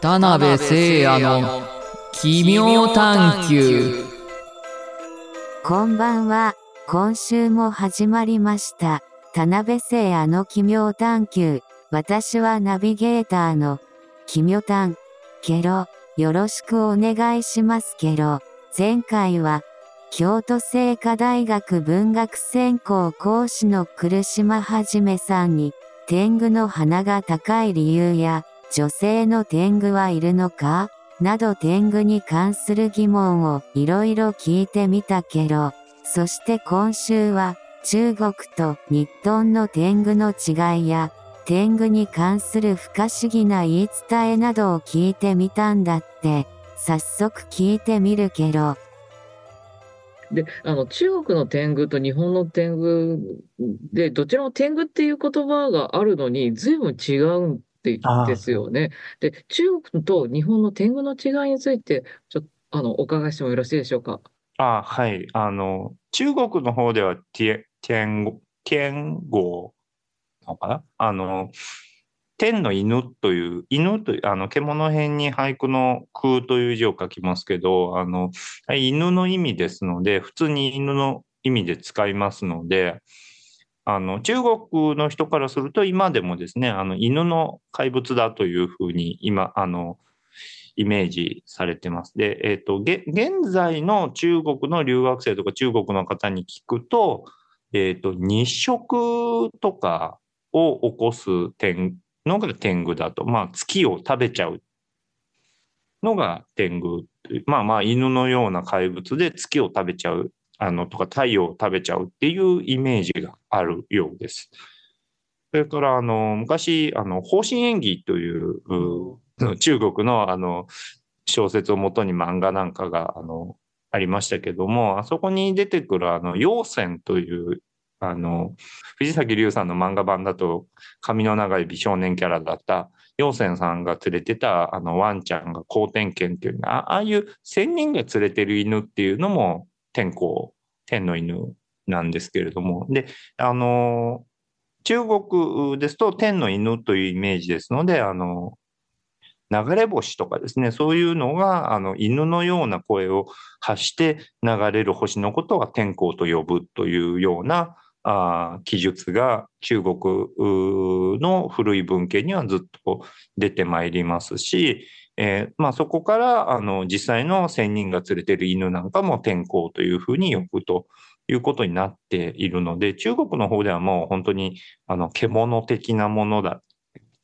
田辺聖也の奇妙探求こんばんは。今週も始まりました。田辺聖也の奇妙探求。私はナビゲーターの奇妙探。ケロ、よろしくお願いしますケロ。前回は、京都精華大学文学専攻講師の来島はじめさんに、天狗の鼻が高い理由や、女性の天狗はいるのか？など天狗に関する疑問をいろいろ聞いてみたけど、そして今週は中国と日本の天狗の違いや、天狗に関する不可思議な言い伝えなどを聞いてみたんだって、早速聞いてみるけど、で、あの、中国の天狗と日本の天狗で、どちらも天狗っていう言葉があるのに、随分違うんでああですよね。で、中国と日本の天狗の違いについて、ちょっと、あの、お伺いしてもよろしいでしょうか？あ、はい。あの、中国の方では、天、天、天狗なのかな？あの、天の犬という、犬という、あの、獣編に俳句の空という字を書きますけど、あの、犬の意味ですので、普通に犬の意味で使いますので、あの、中国の人からすると、今でもですね、あの、犬の怪物だというふうに、今、あの、イメージされてます。で、えっ、と、現在の中国の留学生とか中国の方に聞くと、えっ、と、日食とかを起こす天のが天狗だと。まあ、月を食べちゃうのが天狗。まあまあ、犬のような怪物で月を食べちゃう、あの、とか太陽を食べちゃうっていうイメージがあるようです。それから、あの、昔、あの、方針演技という、う中国の、あの、小説をもとに漫画なんかが、あの、ありましたけども、あそこに出てくる、あの、陽線という、あの、藤崎龍さんの漫画版だと、髪の長い美少年キャラだった、陽線さんが連れてた、あの、ワンちゃんが好天犬っていうのあああいう仙人が連れてる犬っていうのも、天候、天の犬なんですけれども、で、あの、中国ですと天の犬というイメージですので、あの、流れ星とかですね、そういうのが、あの、犬のような声を発して流れる星のことは天候と呼ぶというような、あ記述が中国の古い文献にはずっと出てまいりますし、えーまあそこから、あの、実際の仙人が連れてる犬なんかも天候というふうに呼ぶということになっているので、中国の方ではもう本当に、あの、獣的なものだ。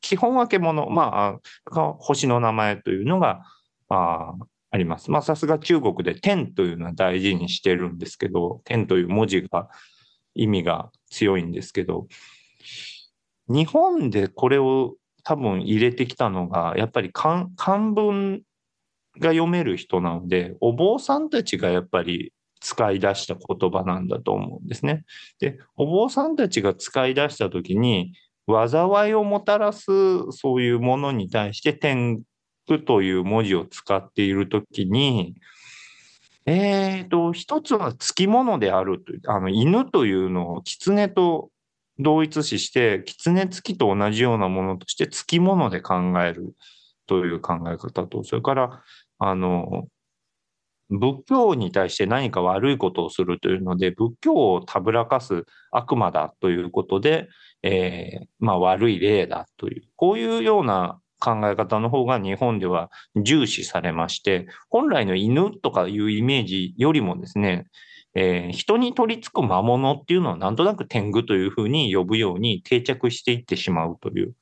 基本は獣、まあ、星の名前というのが、ああります。まあ、さすが中国で天というのは大事にしてるんですけど、天という文字が意味が強いんですけど、日本でこれを多分入れてきたのが、やっぱり漢文が読める人なので、お坊さんたちがやっぱり使い出した言葉なんだと思うんですね。で、お坊さんたちが使い出したときに、災いをもたらすそういうものに対して天狗という文字を使っているときに、えーと、一つは付き物であるという、あの、犬というのを狐と同一視して、狐付きと同じようなものとして付き物で考えるという考え方と、それから、あの、仏教に対して何か悪いことをするというので、仏教をたぶらかす悪魔だということで、えーまあ悪い例だという、こういうような考え方の方が日本では重視されまして、本来の犬とかいうイメージよりもですね、えー人に取り付く魔物っていうのはなんとなく天狗というふうに呼ぶように定着していってしまうという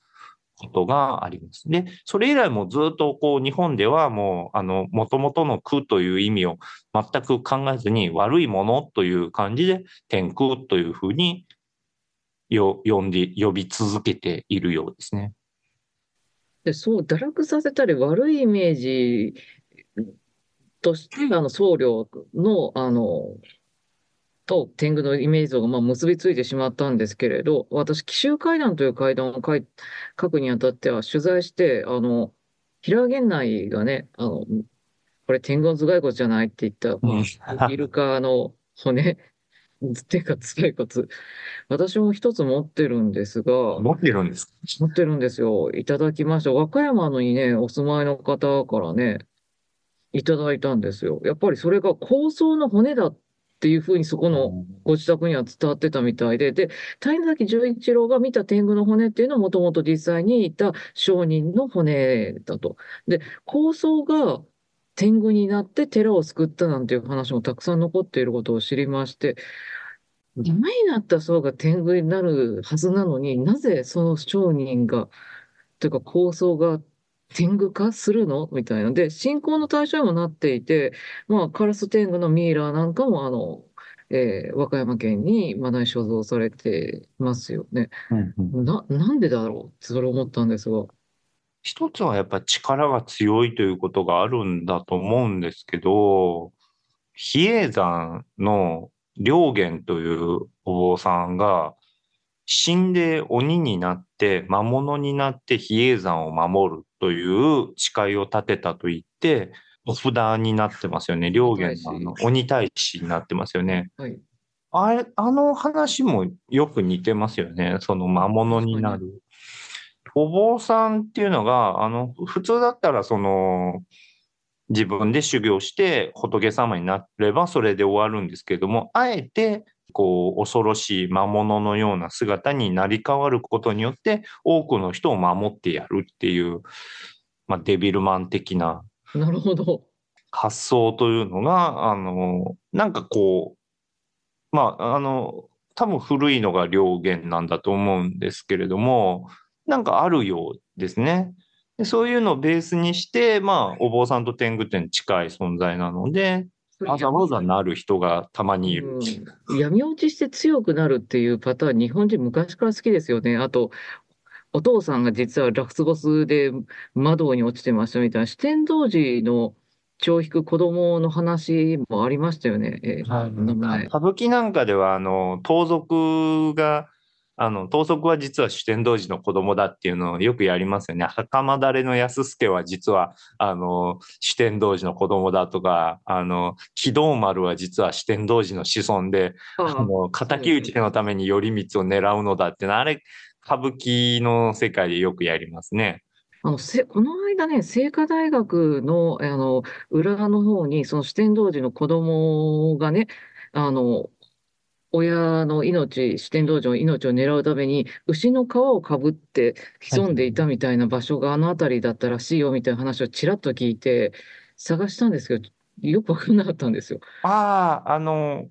ことがあります。で、それ以来もずっとこう日本ではもうあの元々の空という意味を全く考えずに悪いものという感じで天空というふうによ呼んで、呼び続けているようですね。で、そう、堕落させたり悪いイメージとして、あの、僧侶の、あの、と天狗のイメージ像がまあ結びついてしまったんですけれど、私、奇襲怪談という怪談を書い書くにあたっては取材して、あの、平源内がね、あの、これ天狗の頭蓋骨じゃないって言った、まあイルカの骨てか頭蓋骨。私も一つ持ってるんですが、持ってるんですか？持ってるんですよ。いただきました。和歌山のにね、お住まいの方からね、いただいたんですよ。やっぱりそれが高層の骨だっていうふうにそこのご自宅には伝わってたみたいで、で、谷崎潤一郎が見た天狗の骨っていうのはもともと実際にいた商人の骨だと。で、高層が天狗になって寺を救ったなんていう話もたくさん残っていることを知りまして、ダメになった層が天狗になるはずなのになぜその商人が、というか構想が天狗化するの？みたいな。で、信仰の対象にもなっていて、まあ、カラス天狗のミイラなんかも、あの、えー和歌山県にまだに所蔵されてますよね。うんうんな、なんでだろうってそれ思ったんですが。一つはやっぱ力が強いということがあるんだと思うんですけど、比叡山の良源というお坊さんが死んで鬼になって魔物になって比叡山を守るという誓いを立てたと言って、お札になってますよね。良源のあの鬼大使になってますよね。はい。あれ、あの話もよく似てますよね。その魔物になる。お坊さんっていうのが、あの、普通だったら、その、自分で修行して仏様になればそれで終わるんですけども、あえて、こう、恐ろしい魔物のような姿になり変わることによって、多くの人を守ってやるっていう、まあ、デビルマン的ななるほど。発想というのが、あの、なんかこう、まあ、あの、多分古いのが良源なんだと思うんですけれども、なんかあるようですね。でそういうのをベースにして、まあ、お坊さんと天狗天近い存在なので、わざわざなる人がたまにいる。うん、闇落ちして強くなるっていうパターン、日本人昔から好きですよね。あと、お父さんが実はラスボスで窓に落ちてましたみたいな、四天童子の血を引く子供の話もありましたよね。歌舞伎なんかでは、あの、盗賊が、あの、盗賊は実は主天童子の子供だっていうのをよくやりますよね。袴だれの安助は実は、あの、主天童子の子供だとか、あの、木道丸は実は主天童子の子孫で、ああの、敵討ちのために頼光を狙うのだってあれ、歌舞伎の世界でよくやりますね。あの、せ、この間ね、清華大学の、あの、裏の方に、その四天王寺の子供がね、あの、親の命、四天王寺の命を狙うために、牛の皮をかぶって潜んでいたみたいな場所があの辺りだったらしいよみたいな話をちらっと聞いて、探したんですけど、よく分かんなかったんですよ。ああ、あの、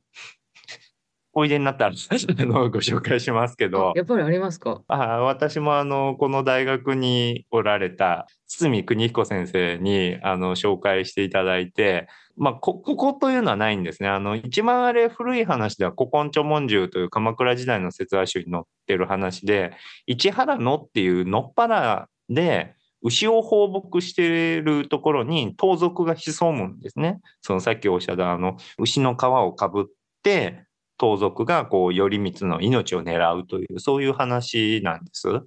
おいでになったら ご紹介しますけど、やっぱりありますか？あ私もあの、この大学におられた堤邦彦先生にあの紹介していただいて、まあ、こ、ここというのはないんですね。あの、一番あれ古い話では、古今著文集という鎌倉時代の説話集に載ってる話で、市原野っていう野っ原で、牛を放牧しているところに盗賊が潜むんですね。そのさっきおっしゃったあの、牛の皮をかぶって、盗賊がこう頼光の命を狙うというそういう話なんです。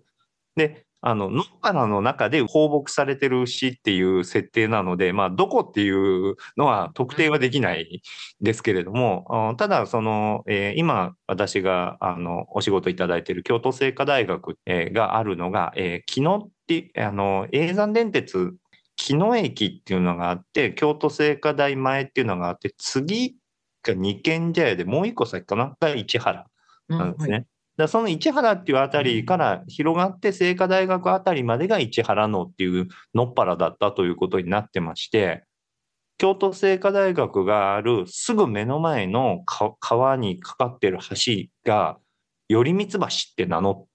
であの野原の中で放牧されてる牛っていう設定なので、まあ、どこっていうのは特定はできないですけれども、ただその、えー、今私があのお仕事いただいている京都精華大学、えー、があるのが、えー、木野ってあの叡山電鉄木野駅っていうのがあって京都精華大前っていうのがあって次が二軒茶屋でもう一個先かな？が市原なんですね。はい、だその市原っていうあたりから広がって清華大学あたりまでが市原野っていうのっぱらだったということになってまして、京都精華大学があるすぐ目の前の川にかかってる橋が頼光橋って名の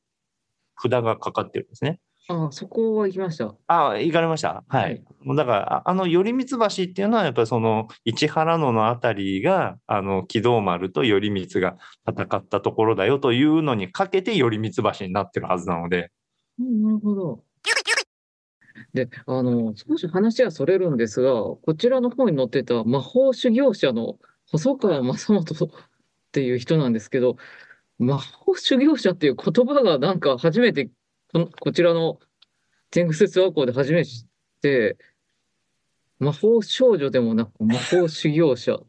札がかかってるんですね。ああ、そこは行きました。ああ、行かれました？はい。はい、だから、あの、頼光橋っていうのは、やっぱりその、市原野のあたりが、あの、木道丸と頼光が戦ったところだよというのにかけて、頼光橋になってるはずなので。うん、なるほど。で、あの、少し話はそれるんですが、こちらの方に載ってた魔法修行者の細川正元っていう人なんですけど、魔法修行者っていう言葉がなんか初めてここちらの天狗説話校で初めて知って、魔法少女でもなく魔法修行者。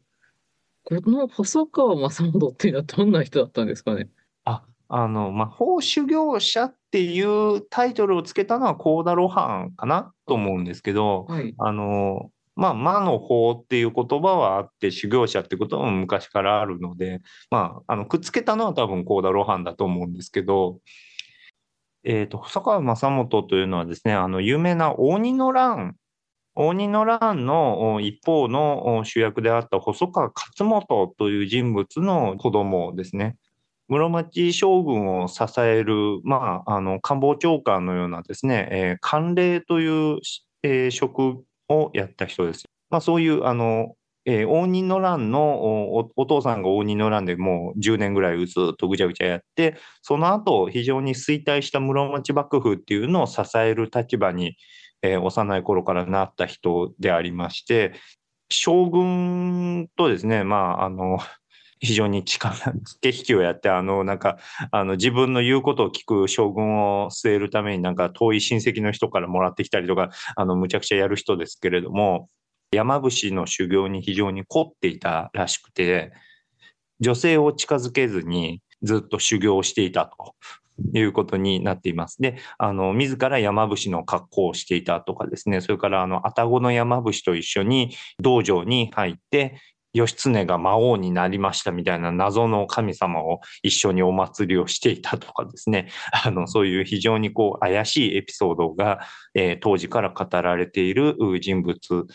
この細川正元っていうのはどんな人だったんですかね？あ、あの、魔法修行者っていうタイトルをつけたのはコーダ・ロハンかなと思うんですけど、はい。あの、まあ、魔の法っていう言葉はあって、修行者ってことも昔からあるので、まあ、あの、くっつけたのは多分コーダ・ロハンだと思うんですけど、えっと、細川正元というのはですね、あの、有名な応仁の乱、応仁の乱の一方の主役であった細川勝元という人物の子供ですね。室町将軍を支える、まあ、あの官房長官のようなですね、えー官令という、えー職をやった人です。まあ、そういうあの、えー応仁の乱のお父さんが応仁の乱でもう10年ぐらいずっとぐちゃぐちゃやってその後非常に衰退した室町幕府っていうのを支える立場に、えー幼い頃からなった人でありまして将軍とですねまああの非常に力駆け引きをやってあのなんかあの自分の言うことを聞く将軍を据えるためになんか遠い親戚の人からもらってきたりとかあのむちゃくちゃやる人ですけれども山伏の修行に非常に凝っていたらしくて女性を近づけずにずっと修行をしていたということになっています。で、あの、自ら山伏の格好をしていたとかですね、それからあの、愛宕の山伏と一緒に道場に入って、義経が魔王になりましたみたいな謎の神様を一緒にお祭りをしていたとかですね、あの、そういう非常にこう怪しいエピソードが、えー当時から語られている人物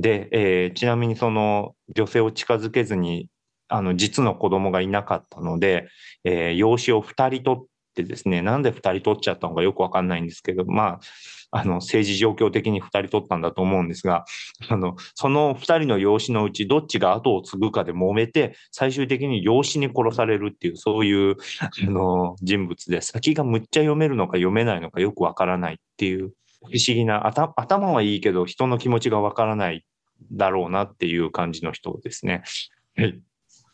で、えーちなみにその女性を近づけずに、あの、実の子供がいなかったので、えー養子を二人取ってですね、なんで二人取っちゃったのかよくわかんないんですけど、まあ、あの、政治状況的に二人取ったんだと思うんですが、あの、その二人の養子のうちどっちが後を継ぐかで揉めて、最終的に養子に殺されるっていう、そういう、あの、人物で、先がむっちゃ読めるのか読めないのかよくわからないっていう、不思議な、頭頭はいいけど人の気持ちがわからないだろうなっていう感じの人ですね。はい。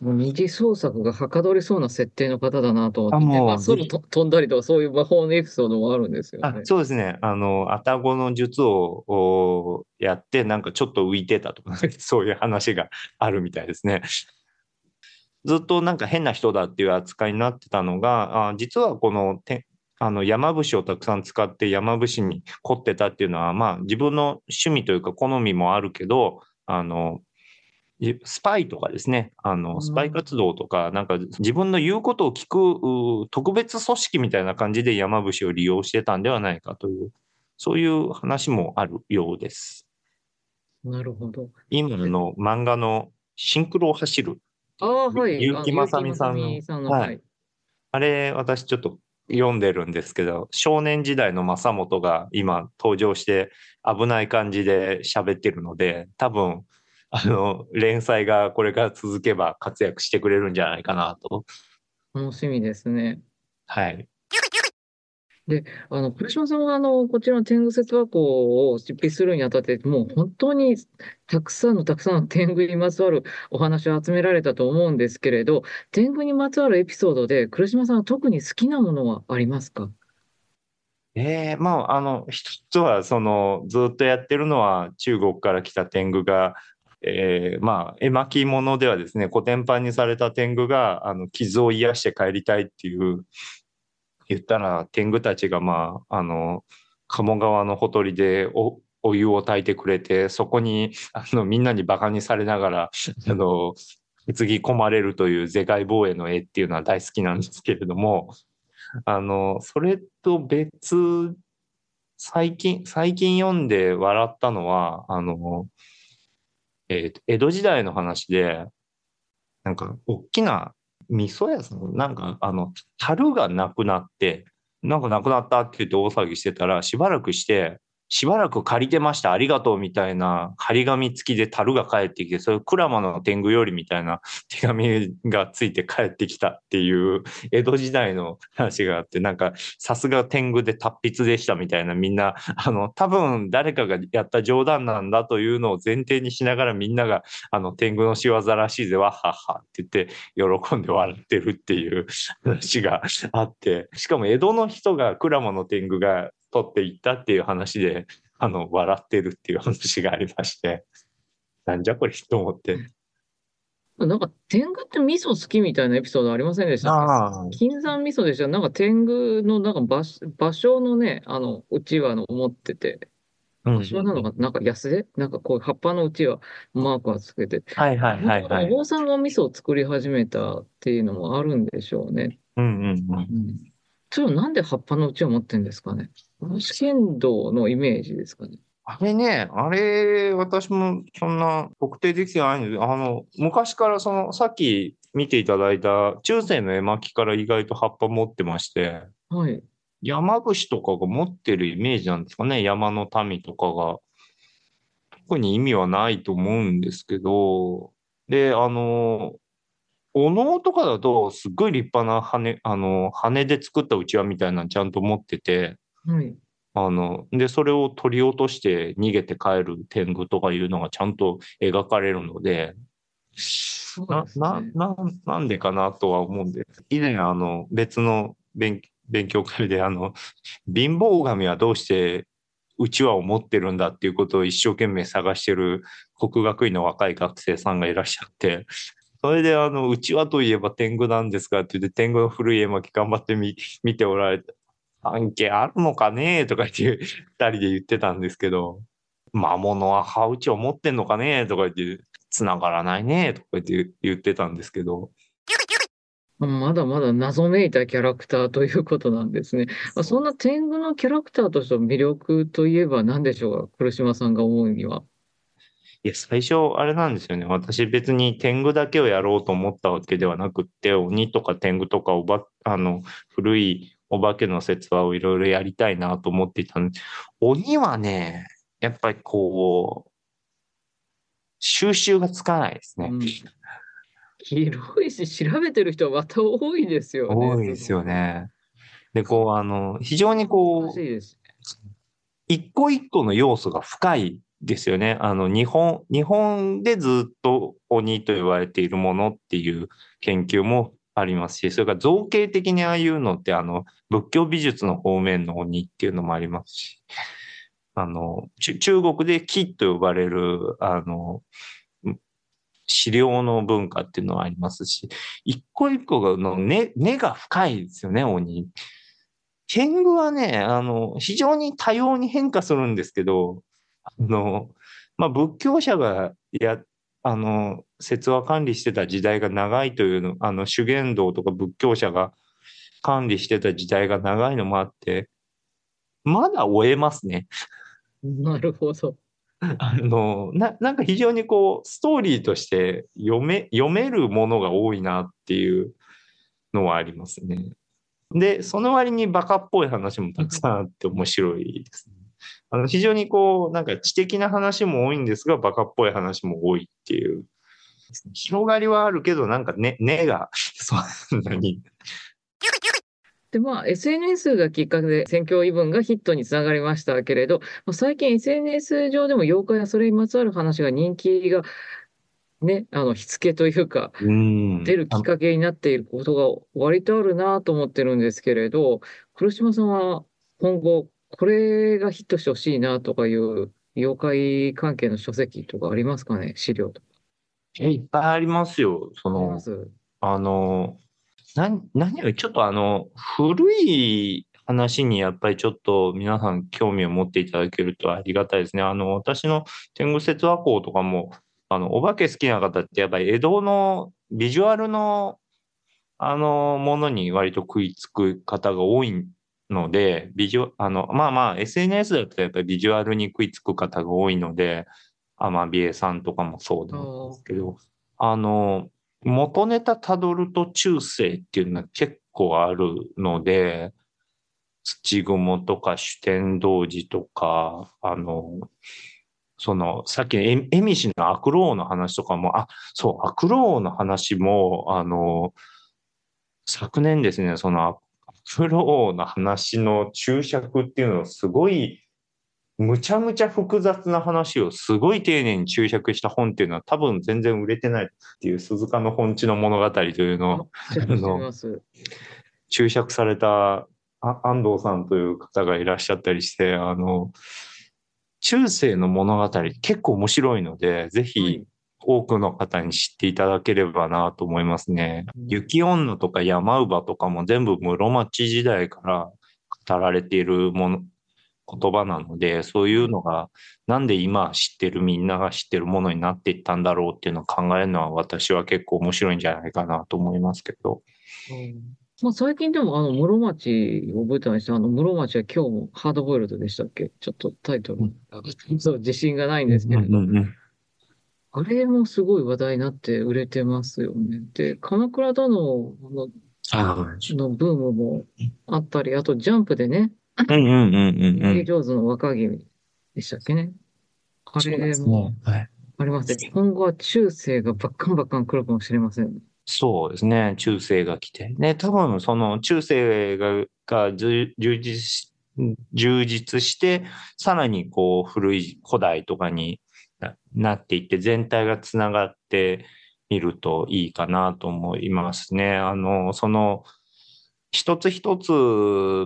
もう二次創作がはかどりそうな設定の方だなと思ってて、あもうまあ、空と飛んだりとかそういう魔法のエピソードもあるんですよあね。そうですね。あの、愛宕の術をおやって、なんかちょっと浮いてたとか、そういう話があるみたいですね。ずっとなんか変な人だっていう扱いになってたのが、あ実はこのてあの山伏をたくさん使って山伏に凝ってたっていうのは、まあ自分の趣味というか好みもあるけど、あの、いスパイとかですね、あうんの、スパイ活動とか、なんか自分の言うことを聞くう特別組織みたいな感じで山伏を利用してたんではないかという、そういう話もあるようです。なるほど。今の漫画のシンクロを走る。ああ、はい。結城正美さんの結城正美さんの、はいはい。あれ、私ちょっと読んでるんですけど、少年時代の正元が今登場して危ない感じで喋ってるので、多分、あの、連載がこれから続けば活躍してくれるんじゃないかなと。楽しみですね。はい。であの、黒島さんは、あの、こちらの天狗説話稿を執筆するにあたって、もう本当にたくさんのたくさんの天狗にまつわるお話を集められたと思うんですけれど、天狗にまつわるエピソードで、黒島さんは特に好きなものはありますか？ええまあ、あの、一つは、その、ずっとやってるのは、中国から来た天狗が、えーまあ、絵巻物ではですね、古典版にされた天狗が、あの、傷を癒して帰りたいっていう、言ったら、天狗たちが、まあ、あの、鴨川のほとりでお、お湯を炊いてくれて、そこに、あの、みんなに馬鹿にされながら、あの、担ぎ込まれるという世界防衛の絵っていうのは大好きなんですけれども、あの、それと別、最近、最近読んで笑ったのは、あの、えーと江戸時代の話で、なんか、大きな味噌屋さん、なんか、あの、樽がなくなって、なんかなくなったって言って大騒ぎしてたら、しばらくして、しばらく借りてました、ありがとうみたいな張り紙付きで樽が帰ってきて、それ鞍馬の天狗よりみたいな手紙がついて帰ってきたっていう江戸時代の話があって、なんかさすが天狗で達筆でしたみたいなみんな、あの、多分誰かがやった冗談なんだというのを前提にしながらみんなが、あの、天狗の仕業らしいぜ、わっはっはって言って喜んで笑ってるっていう話があって、しかも江戸の人が鞍馬の天狗が取っていったっていう話で、あの、笑ってるっていう話がありまして、なんじゃこれと思って。なんか天狗って味噌好きみたいなエピソードありませんでした金山味噌でした。なんか天狗のなんか場所場所のね、あの、うちわの持ってて、うん場所なのかな？なんか安でなんかこう葉っぱのうちわマークはつけて、はいはいはいはい。お坊さんが味噌を作り始めたっていうのもあるんでしょうね。うんうんうん。うん。それはなんで葉っぱのうちわ持ってんですかね？試験道のイメージですかね。あれね、あれ、私もそんな特定できてないんですあの、昔からその、さっき見ていただいた中世の絵巻から意外と葉っぱ持ってまして、はい。山伏とかが持ってるイメージなんですかね、山の民とかが。特に意味はないと思うんですけど、で、あの、お能とかだと、すっごい立派な羽、あの、羽で作ったうちわみたいなのちゃんと持ってて、はい。あの、で、それを取り落として逃げて帰る天狗とかいうのがちゃんと描かれるので、ですな、ね。な、なんでかなとは思うんです。以前、あの、別の勉勉強会で、あの、貧乏神はどうしてうちわを持ってるんだっていうことを一生懸命探してる国学院の若い学生さんがいらっしゃって、それで、あの、うちわといえば天狗なんですかって言って、天狗の古い絵巻頑張ってみ見ておられて、関係あるのかねとか言って、二人で言ってたんですけど、魔物は歯打ちを持ってんのかねとか言って、繋がらないねとか言って言ってたんですけど、まだまだ謎めいたキャラクターということなんですね。まあそんな天狗のキャラクターとしての魅力といえば何でしょうか黒島さんが思うには。いや、最初、あれなんですよね。私別に天狗だけをやろうと思ったわけではなくって、鬼とか天狗とかおば、あの、古いお化けの説話をいろいろやりたいなと思っていたんで、鬼はね、やっぱりこう、収集がつかないですね。うん広いし、調べてる人はまた多いですよね。多いですよね。で、こう、あの、非常に難こう、しいです。一個一個の要素が深いですよね。あの、日本、日本でずっと鬼と言われているものっていう研究もありますし、それから造形的にああいうのって、あの、仏教美術の方面の鬼っていうのもありますし、あの、中国で木と呼ばれる、あの、資料の文化っていうのはありますし、一個一個の根、根が深いですよね、鬼。天狗はね、あの、非常に多様に変化するんですけど、あの、まあ、仏教者がやって、あの、説話管理してた時代が長いというの、あの、修験道とか仏教者が管理してた時代が長いのもあって、まだ追えますね。なるほど。あの、な、なんか非常にこう、ストーリーとして読め、読めるものが多いなっていうのはありますね。で、その割にバカっぽい話もたくさんあって面白いですね。あの、非常にこう、なんか知的な話も多いんですが、バカっぽい話も多いっていう。広がりはあるけど、なんかね、根が、そんなに。で、まあ、SNS がきっかけで選挙異文がヒットにつながりましたけれど、まあ、最近 SNS 上でも妖怪やそれにまつわる話が人気が、ね、あの、火付けというか、うん。出るきっかけになっていることが割とあるなと思ってるんですけれど、黒島さんは今後、これがヒットしてほしいなとかいう妖怪関係の書籍とかありますかね？資料とか。えいっぱいありますよ。そのあの、何、何よりちょっとあの、古い話にやっぱりちょっと皆さん興味を持っていただけるとありがたいですね。あの、私の天狗説話校とかも、あの、お化け好きな方ってやっぱり江戸のビジュアルの、あの、ものに割と食いつく方が多いので、ビジュあの、まあまあ、SNS だとやっぱりビジュアルに食いつく方が多いので、アマビエさんとかもそうなんですけど、あの、元ネタたどると中世っていうのは結構あるので、土雲とか主天童寺とか、あの、その、さっきのエエミシのアクロ王の話とかも、あ、そう、アクロ王の話も、あの、昨年ですね、そのアクロ王の話の注釈っていうのをすごい、むちゃむちゃ複雑な話をすごい丁寧に注釈した本っていうのは多分全然売れてないっていう鈴鹿の本地の物語というのを。注釈されたあ安藤さんという方がいらっしゃったりして、あの、中世の物語結構面白いので、ぜはひい多くの方に知っていただければなと思いますね。うん。雪女とか山姥とかも全部室町時代から語られているもの、言葉なので、そういうのがなんで今知ってるみんなが知ってるものになっていったんだろうっていうのを考えるのは私は結構面白いんじゃないかなと思いますけど。まあ、最近でも、あの、室町を舞台にして、あの、室町は今日もハードボイルドでしたっけ？ちょっとタイトル、そう、自信がないんですけれど、うんうんうんあれもすごい話題になって売れてますよね。で、鎌倉殿のあのブームもあったり、あとジャンプでね、うんうんうんうん上手の若君でしたっけね。あれも。ありますね。今後は中世がバッカンバッカン来るかもしれませんね。そうですね。中世が来て。ね、多分その中世がが充充実し、充実して、さらにこう古い古代とかになっていって、全体がつながってみるといいかなと思いますね。あの、その、一つ一つ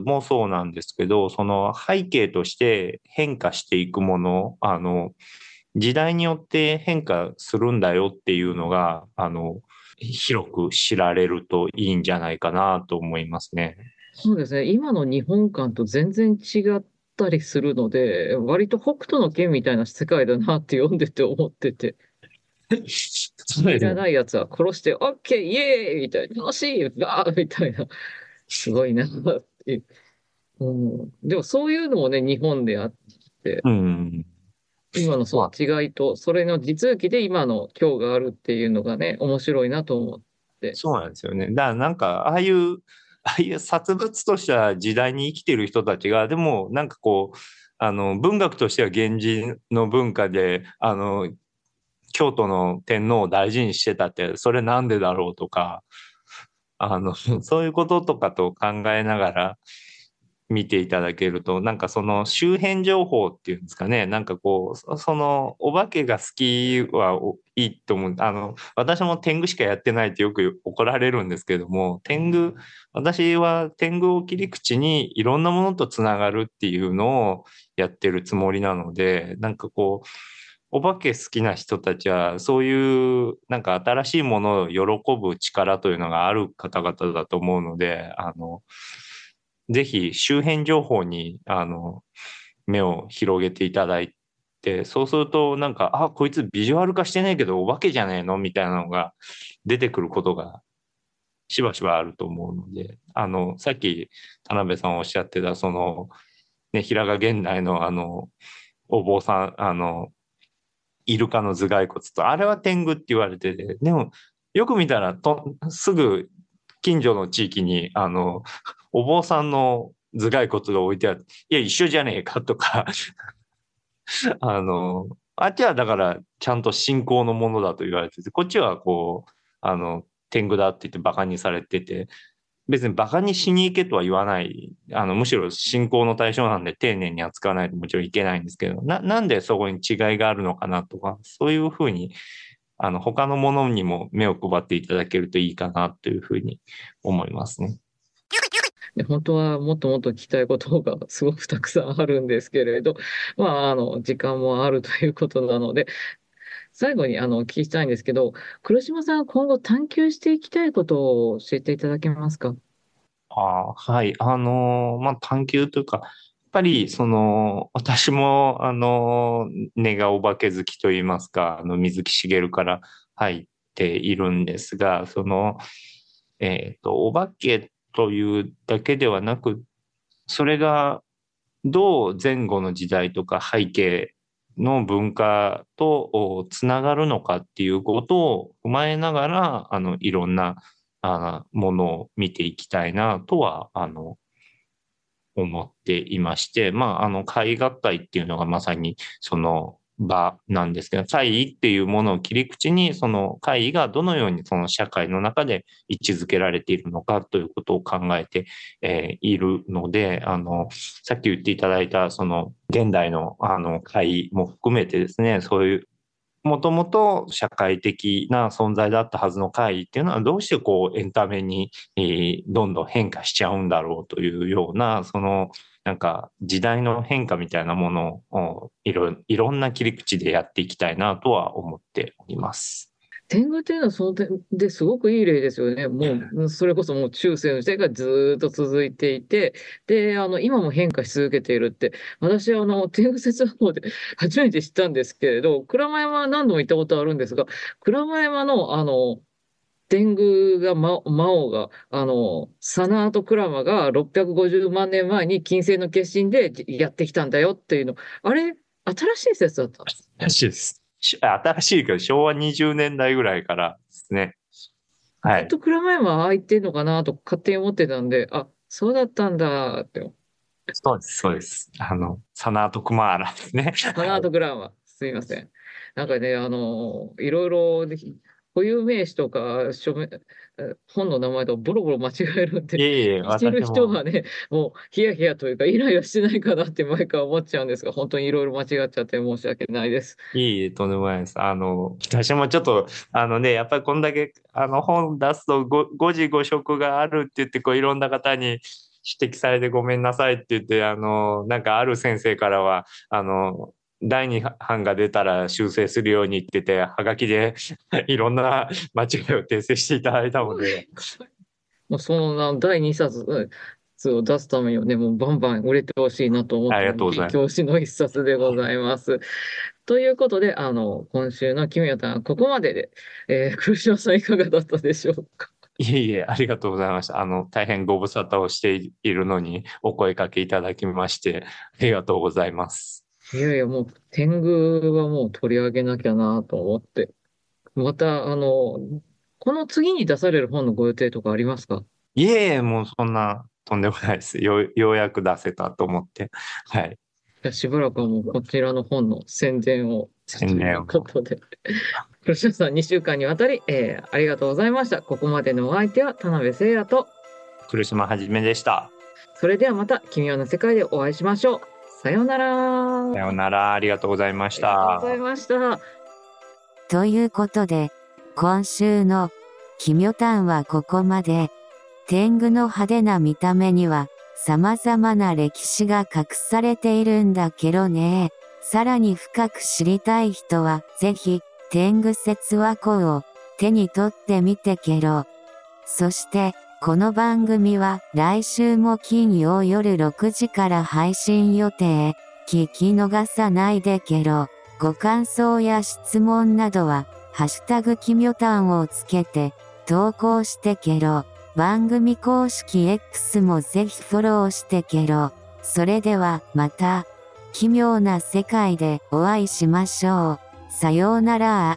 もそうなんですけど、その背景として変化していくもの、あの、時代によって変化するんだよっていうのが、あの、広く知られるといいんじゃないかなと思いますね。そうですね。今の日本館と全然違ったりするので、割と北斗の拳みたいな世界だなって読んでて思ってて、いらないやつは殺して、オッケーイエーイみたいな、楽しいバーみたいな、すごいなって。うん、でもそういうのもね、日本であって、うん。今のその違いと、それの地続きで今の今日があるっていうのがね、面白いなと思って。そうなんですよね。だからなんか、ああいう、ああいう殺伐とした時代に生きてる人たちが、でもなんかこう、あの、文学としては源氏の文化で、あの、京都の天皇を大事にしてたって、それなんでだろうとか、あの、そういうこととかと考えながら見ていただけると、なんかその周辺情報っていうんですかね、なんかこう、そのお化けが好きはいいと思う。あの、私も天狗しかやってないってよく怒られるんですけども、天狗、私は天狗を切り口にいろんなものとつながるっていうのをやってるつもりなので、なんかこう、お化け好きな人たちは、そういうなんか新しいものを喜ぶ力というのがある方々だと思うので、あの、ぜひ周辺情報に、あの、目を広げていただいて、そうするとなんか、あ、こいつビジュアル化してないけどお化けじゃねえのみたいなのが出てくることがしばしばあると思うので、あの、さっき田辺さんおっしゃってた、その、ね、平賀源内のあの、お坊さん、あの、イルカの頭蓋骨と、あれは天狗って言われてて、でも、よく見たらと、すぐ近所の地域に、あの、お坊さんの頭蓋骨が置いてあって、いや、一緒じゃねえかとか、あの、あっちはだから、ちゃんと信仰のものだと言われてて、こっちはこう、あの、天狗だって言って馬鹿にされてて、別に馬鹿にしに行けとは言わない。あの、むしろ信仰の対象なんで丁寧に扱わないともちろんいけないんですけど、な、なんでそこに違いがあるのかなとか、そういうふうに、あの、他のものにも目を配っていただけるといいかなというふうに思いますね。で本当はもっともっと聞きたいことがすごくたくさんあるんですけれど、まあ、あの、時間もあるということなので、最後にあの、お聞きしたいんですけど、黒島さん今後探求していきたいことを教えていただけますか？あーはい。あのーまあ、探求というか、っぱり、その、私も、あの根がお化け好きといいますか、あの、水木しげるから入っているんですが、その、えっと、お化けというだけではなく、それがどう前後の時代とか背景の文化とつながるのかっていうことを踏まえながら、あの、いろんなあものを見ていきたいなとは、あの、思っていまして、まあ、あの、会学会っていうのがまさにその場なんですけど、会議っていうものを切り口に、その会議がどのようにその社会の中で位置づけられているのかということを考えて、えいるので、あの、さっき言っていただいた、その、現代の、あの、会も含めてですね、そういうもともと社会的な存在だったはずの会議っていうのはどうしてこうエンタメに、えどんどん変化しちゃうんだろうというようなそのなんか時代の変化みたいなものをいろいろんな切り口でやっていきたいなとは思っております。天狗っていうのはその点ですごくいい例ですよね。もう、それこそもう中世の時代がずーっと続いていて、で、あの、今も変化し続けているって、私、あの、天狗説話法で初めて知ったんですけれど、鞍馬山は何度も行ったことあるんですが、鞍馬山の、あの、天狗が、魔魔王が、あの、サナーとクラマが650万年前に金星の決心でやってきたんだよっていうの、あれ、新しい説だったんです。らしいです。し 新しいけど、昭和20年代ぐらいからですね。はい。ずっと鞍馬山は空いてんのかなと勝手に思ってたんで、あ、そうだったんだって。そうです、そうです。あの、サナート・クマーラですね。サナートグランは、すみません。なんかね、あの、いろいろで、固有名詞とか、書本の名前とボロボロ間違えるんいで、えいえ、知ってる。人はね、もうヒヤヒヤというか、イライラしてないかなって毎回思っちゃうんですが、本当にいろいろ間違っちゃって申し訳ないです。いえいえ、とんでもないです。あの、私もちょっと、あのね、やっぱりこんだけ、あの、本出すとご誤字誤色があるって言って、こう、いろんな方に指摘されてごめんなさいって言って、あの、なんかある先生からは、あの、第二版が出たら修正するように言ってて、はがきで いろんな間違いを訂正していただいたので、そのな第2冊うんを出すためにはね、もうバンバン売れてほしいなと思ってありがとうございます教師の一冊でございます。ということで、あの、今週の君やたんはここまでで、えー、黒島さんいかがだったでしょうか？いえいえ、ありがとうございました。あの、大変ご無沙汰をしているのにお声かけいただきまして、ありがとうございます。いやいや、もう、天狗はもう取り上げなきゃなと思って。また、あの、この次に出される本のご予定とかありますか？いえいえ、もうそんな、とんでもないです。よう、ようやく出せたと思って。はい。じゃあしばらくはもうこちらの本の宣伝を。宣伝をということで。黒島さん2週間にわたり、えーありがとうございました。ここまでのお相手は田辺誠也と、苦島はじめでした。それではまた奇妙な世界でお会いしましょう。さようなら。さようなら。ありがとうございましありがとうたございました。ということで、今週の、奇妙譚はここまで。天狗の派手な見た目には、様々な歴史が隠されているんだけどね。さらに深く知りたい人は、ぜひ、天狗説話庫を手に取ってみてけろ。そして、この番組は来週も金曜夜6時から配信予定。聞き逃さないでけろ。ご感想や質問などは、ハッシュタグ奇妙譚をつけて、投稿してけろ。番組公式 X もぜひフォローしてけろ。それでは、また、奇妙な世界でお会いしましょう。さようなら